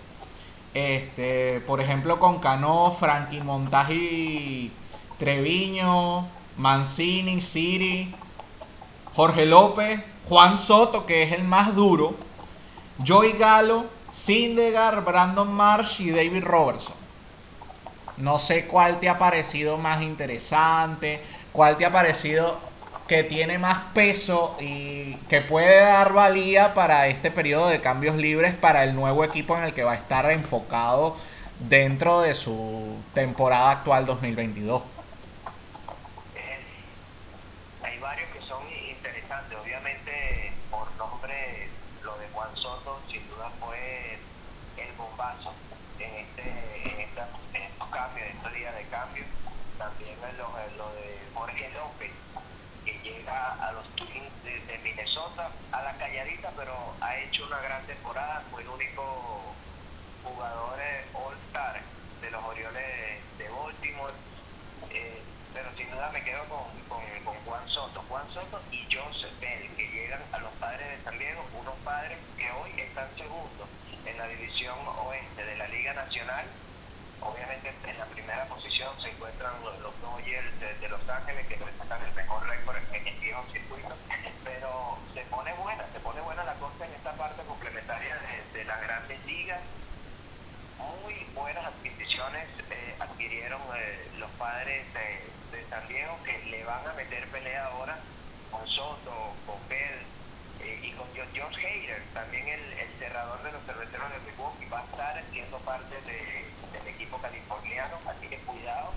Este, por ejemplo, con Cano, Frankie Montaji, Treviño, Mancini, Siri, Jorge López, Juan Soto, que es el más duro, Joey Galo, Sindegar, Brandon Marsh y David Robertson. No sé cuál te ha parecido más interesante, cuál te ha parecido que tiene más peso y que puede dar valía para este periodo de cambios libres para el nuevo equipo en el que va a estar enfocado dentro de su temporada actual 2022. Es- hay varios que son interesantes. Obviamente, por nombre, lo de Juan Soto sin duda fue el bombazo en este en, esta, en estos cambios, en estos días de cambio. También en lo, en lo de Jorge López, que llega a los Twins de, Minnesota, a la calladita, pero ha hecho una gran temporada, fue el único jugador eh, All-Star de los Orioles de Baltimore. Eh, pero sin duda me quedo con, con, Juan Soto. Juan Soto y Joseph Bell, que llegan a los padres de San Diego, unos padres que hoy están segundos en la división oeste de la Liga Nacional. Obviamente en la primera posición se encuentran los, Dodgers de, Los Ángeles, que presentan el mejor récord en el viejo circuito, pero se pone buena, se pone buena la cosa en esta parte complementaria de, las grandes ligas. Muy buenas adquisiciones eh, adquirieron eh, los padres de, San Diego que le van a meter pelea ahora con Soto, con Bell, y con George Hader, también el, cerrador de los cerveceros de Milwaukee, va a estar siendo parte del equipo californiano, así que cuidado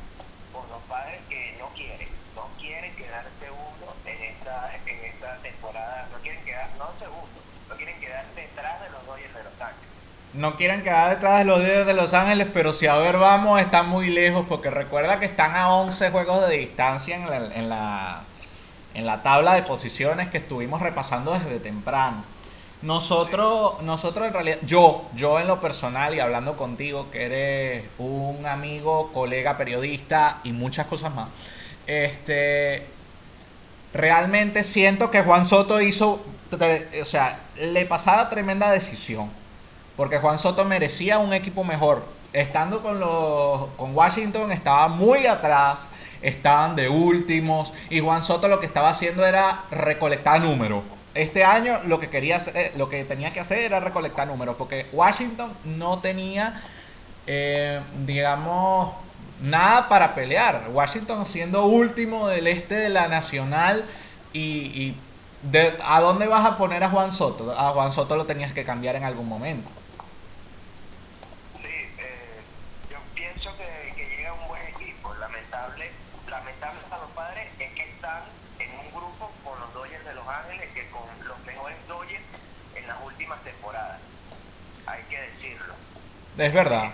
con los padres que no quieren, no quieren quedar segundo en esta, en esta temporada, no quieren quedar, no segundo, no quieren quedar detrás de los Dodgers de Los Ángeles. No quieren quedar detrás de los Dodgers de Los Ángeles, pero si a ver vamos, están muy lejos, porque recuerda que están a 11 juegos de distancia en la, en la en la tabla de posiciones que estuvimos repasando desde temprano. Nosotros, nosotros en realidad, yo, yo en lo personal y hablando contigo, que eres un amigo, colega, periodista y muchas cosas más, este, realmente siento que Juan Soto hizo, o sea, le pasaba tremenda decisión, porque Juan Soto merecía un equipo mejor. Estando con, los, con Washington estaba muy atrás estaban de últimos y Juan Soto lo que estaba haciendo era recolectar números. Este año lo que quería hacer, lo que tenía que hacer era recolectar números porque Washington no tenía eh, digamos nada para pelear. Washington siendo último del este de la nacional y, de, ¿a dónde vas a poner a Juan Soto? A Juan Soto lo tenías que cambiar en algún momento. Es verdad.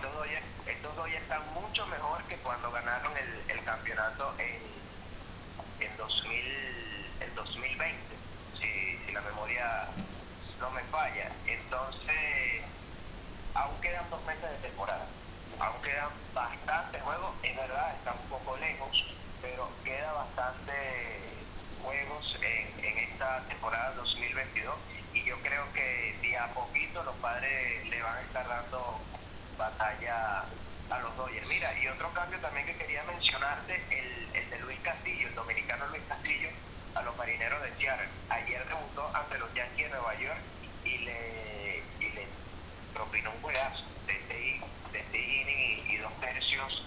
Estos dos, ya, están mucho mejor que cuando ganaron el, campeonato en, en 2000, el 2020, si, si la memoria no me falla. Entonces, aún quedan dos meses de temporada, aún quedan bastantes juegos, es verdad, están un poco lejos, pero queda bastante juegos en, en esta temporada 2022 y yo creo que día a poquito los padres le van a estar dando batalla a los Dodgers. Mira, y otro cambio también que quería mencionarte, el, el de Luis Castillo, el dominicano Luis Castillo, a los marineros de Seattle. Ayer debutó ante los Yankees de Nueva York y le, y le propinó un juegazo de este, de este inning y, dos tercios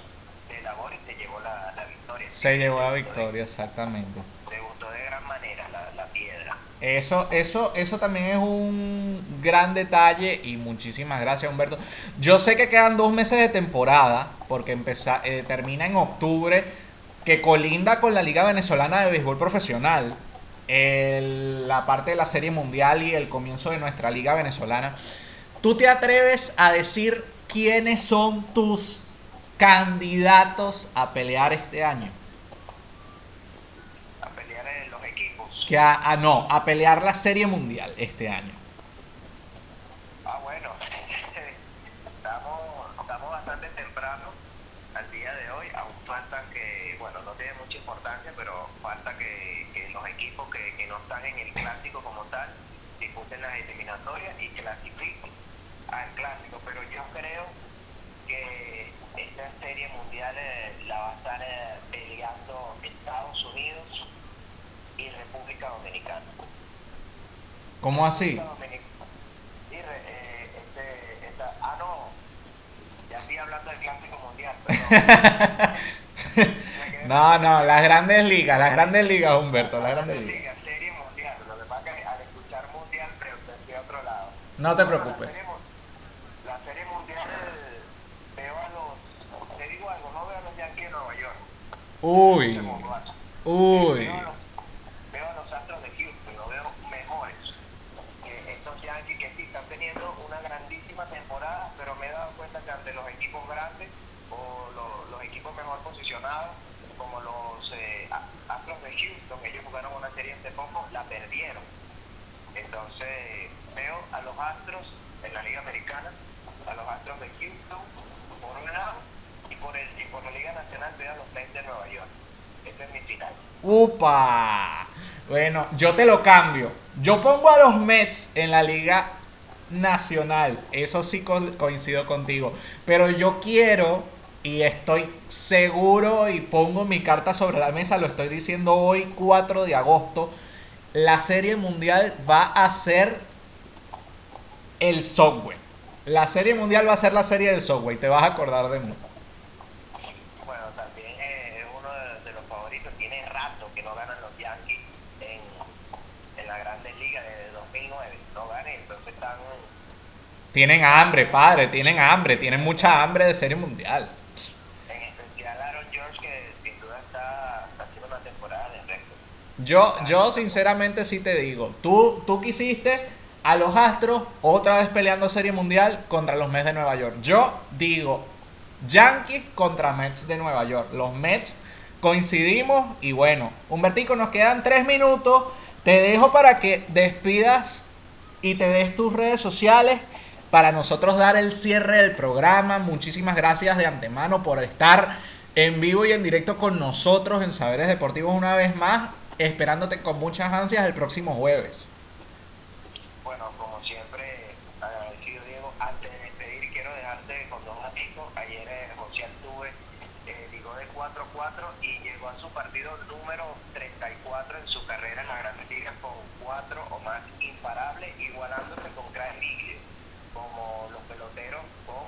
de labor y se llevó la, la victoria. Se llevó la victoria, exactamente. Debutó de gran manera la, la piedra. Eso, eso, eso también es un gran detalle y muchísimas gracias Humberto. Yo sé que quedan dos meses de temporada porque empezar, eh, termina en octubre, que colinda con la Liga Venezolana de Béisbol Profesional, la parte de la Serie Mundial y el comienzo de nuestra Liga Venezolana. ¿Tú te atreves a decir quiénes son tus candidatos a pelear este año? Que a, no, a pelear la Serie Mundial este año. Ah, bueno, estamos, estamos bastante temprano al día de hoy, aún falta que, bueno, no tiene mucha importancia, pero falta que, que los equipos que, que, no están en el clásico como tal disputen las eliminatorias y clasifiquen al clásico, pero yo creo que esta serie mundial eh, la va a estar eh, peleando Estados Unidos y República Dominicana. ¿Cómo así? Este, no, no, las grandes ligas, las grandes ligas, Humberto, las grandes ligas. Serie mundial, lo que pasa es que al escuchar mundial, a otro lado. No te preocupes. La serie, mundial, veo a los, te digo algo, no veo a los Yankees de Nueva York. Uy. Uy. Pero me he dado cuenta que ante los equipos grandes o los, equipos mejor posicionados, como los eh, Astros de Houston, ellos jugaron una serie hace poco, la perdieron. Entonces veo a los Astros en la Liga Americana, a los Astros de Houston por un lado y por, el, y por la Liga Nacional veo a los Mets de Nueva York. Ese es mi final. ¡Upa! Bueno, yo te lo cambio. Yo pongo a los Mets en la Liga Nacional. Eso sí co- coincido contigo. Pero yo quiero y estoy seguro y pongo mi carta sobre la mesa, lo estoy diciendo hoy 4 de agosto. La serie mundial va a ser el Subway. La serie mundial va a ser la serie del Subway. Te vas a acordar de mí. Bueno, también eh, es uno de, de los favoritos. Tiene rato que no ganan los Yankees en, en la Grandes Ligas desde 2009. No ganan, entonces están Tienen hambre, padre. Tienen hambre. Tienen mucha hambre de serie mundial. en especial Aaron George, que sin duda está, está haciendo una temporada de récord. Yo, yo sinceramente sí te digo, tú, tú quisiste a los Astros otra vez peleando Serie Mundial contra los Mets de Nueva York. Yo digo Yankees contra Mets de Nueva York. Los Mets coincidimos y bueno, Humbertico, nos quedan tres minutos. Te dejo para que despidas y te des tus redes sociales para nosotros dar el cierre del programa. Muchísimas gracias de antemano por estar en vivo y en directo con nosotros en Saberes Deportivos una vez más, esperándote con muchas ansias el próximo jueves. Bueno, como siempre, agradecido Diego. Antes de despedir, quiero dejarte con dos datos. Ayer eh, José Altuve eh, ligó de 4-4 y llegó a su partido número 34 en su carrera en la Grandes Ligas con 4 o más imparables, igualándose con Craig Biggio como los peloteros con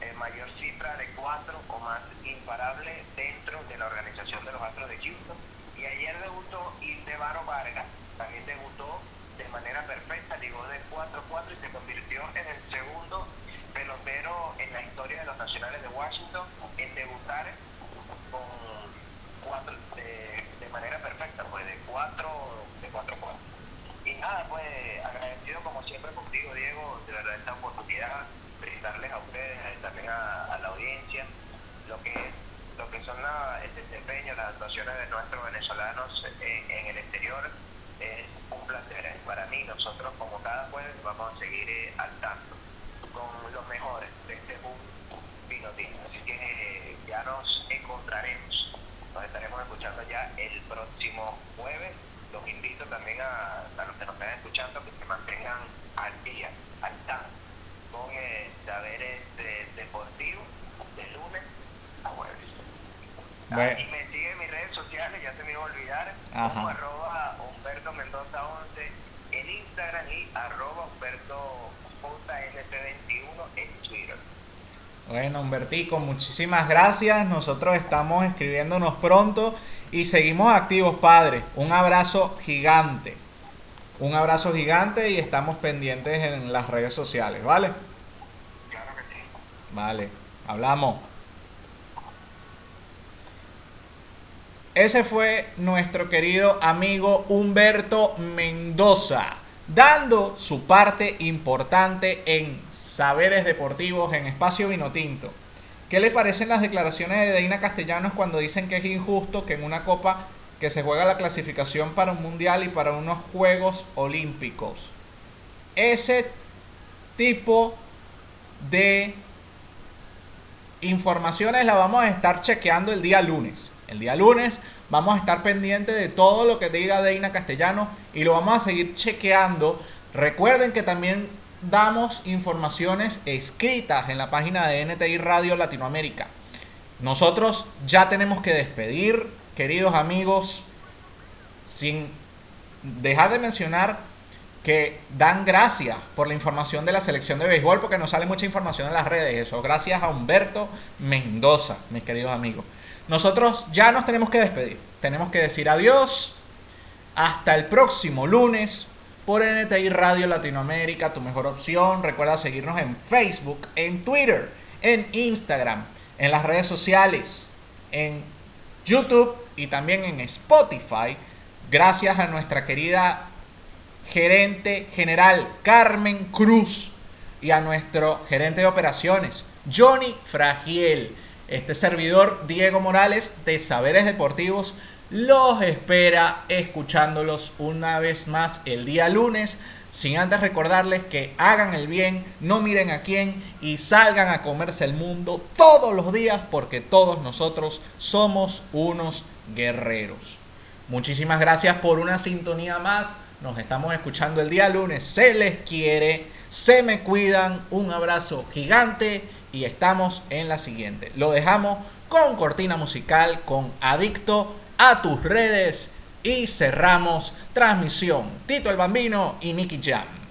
eh, mayor cifra de 4 o más imparables dentro de la organización de los Astros de Houston. Y ayer debutó Ildevaro Vargas, también debutó de manera perfecta, llegó de 4-4 y se convirtió en el segundo pelotero en la historia de los Nacionales de Washington en debutar con cuatro de, de manera perfecta, pues de 4 de 4 4 Y nada, pues agradecido como siempre contigo, Diego, de verdad esta oportunidad, brindarles a ustedes, eh, también a, a la audiencia, lo que es el desempeño, las actuaciones de nuestros venezolanos en, en el exterior es un placer eh, para mí. Nosotros como cada jueves vamos a seguir eh, al tanto con los mejores de este pinotinto. Así que eh, ya nos encontraremos. Nos estaremos escuchando ya el próximo jueves. Los invito también a, a los que nos están escuchando que se mantengan al día, al tanto, con eh, saberes de- deportivos de lunes a jueves. Ah, Bueno. Y me sigue en mis redes sociales, ya se me iba a olvidar, Ajá. como arroba Humberto Mendoza 11 en Instagram y arroba Humberto JNP21 en Twitter. Bueno, Humbertico, muchísimas gracias. Nosotros estamos escribiéndonos pronto y seguimos activos, padre. Un abrazo gigante. Un abrazo gigante y estamos pendientes en las redes sociales, ¿vale? Claro que sí. Vale, hablamos. Ese fue nuestro querido amigo Humberto Mendoza, dando su parte importante en Saberes Deportivos en Espacio Vinotinto. ¿Qué le parecen las declaraciones de Deina Castellanos cuando dicen que es injusto que en una copa que se juega la clasificación para un mundial y para unos Juegos Olímpicos? Ese tipo de informaciones las vamos a estar chequeando el día lunes. El día lunes vamos a estar pendientes de todo lo que diga Deina Castellano y lo vamos a seguir chequeando. Recuerden que también damos informaciones escritas en la página de NTI Radio Latinoamérica. Nosotros ya tenemos que despedir, queridos amigos, sin dejar de mencionar que dan gracias por la información de la selección de béisbol, porque nos sale mucha información en las redes. Eso, gracias a Humberto Mendoza, mis queridos amigos. Nosotros ya nos tenemos que despedir. Tenemos que decir adiós. Hasta el próximo lunes por NTI Radio Latinoamérica, tu mejor opción. Recuerda seguirnos en Facebook, en Twitter, en Instagram, en las redes sociales, en YouTube y también en Spotify. Gracias a nuestra querida gerente general Carmen Cruz y a nuestro gerente de operaciones Johnny Fragiel. Este servidor Diego Morales de Saberes Deportivos los espera escuchándolos una vez más el día lunes. Sin antes recordarles que hagan el bien, no miren a quién y salgan a comerse el mundo todos los días porque todos nosotros somos unos guerreros. Muchísimas gracias por una sintonía más. Nos estamos escuchando el día lunes. Se les quiere, se me cuidan. Un abrazo gigante y estamos en la siguiente. Lo dejamos con cortina musical, con Adicto a tus redes y cerramos transmisión. Tito el Bambino y Nicky Jam.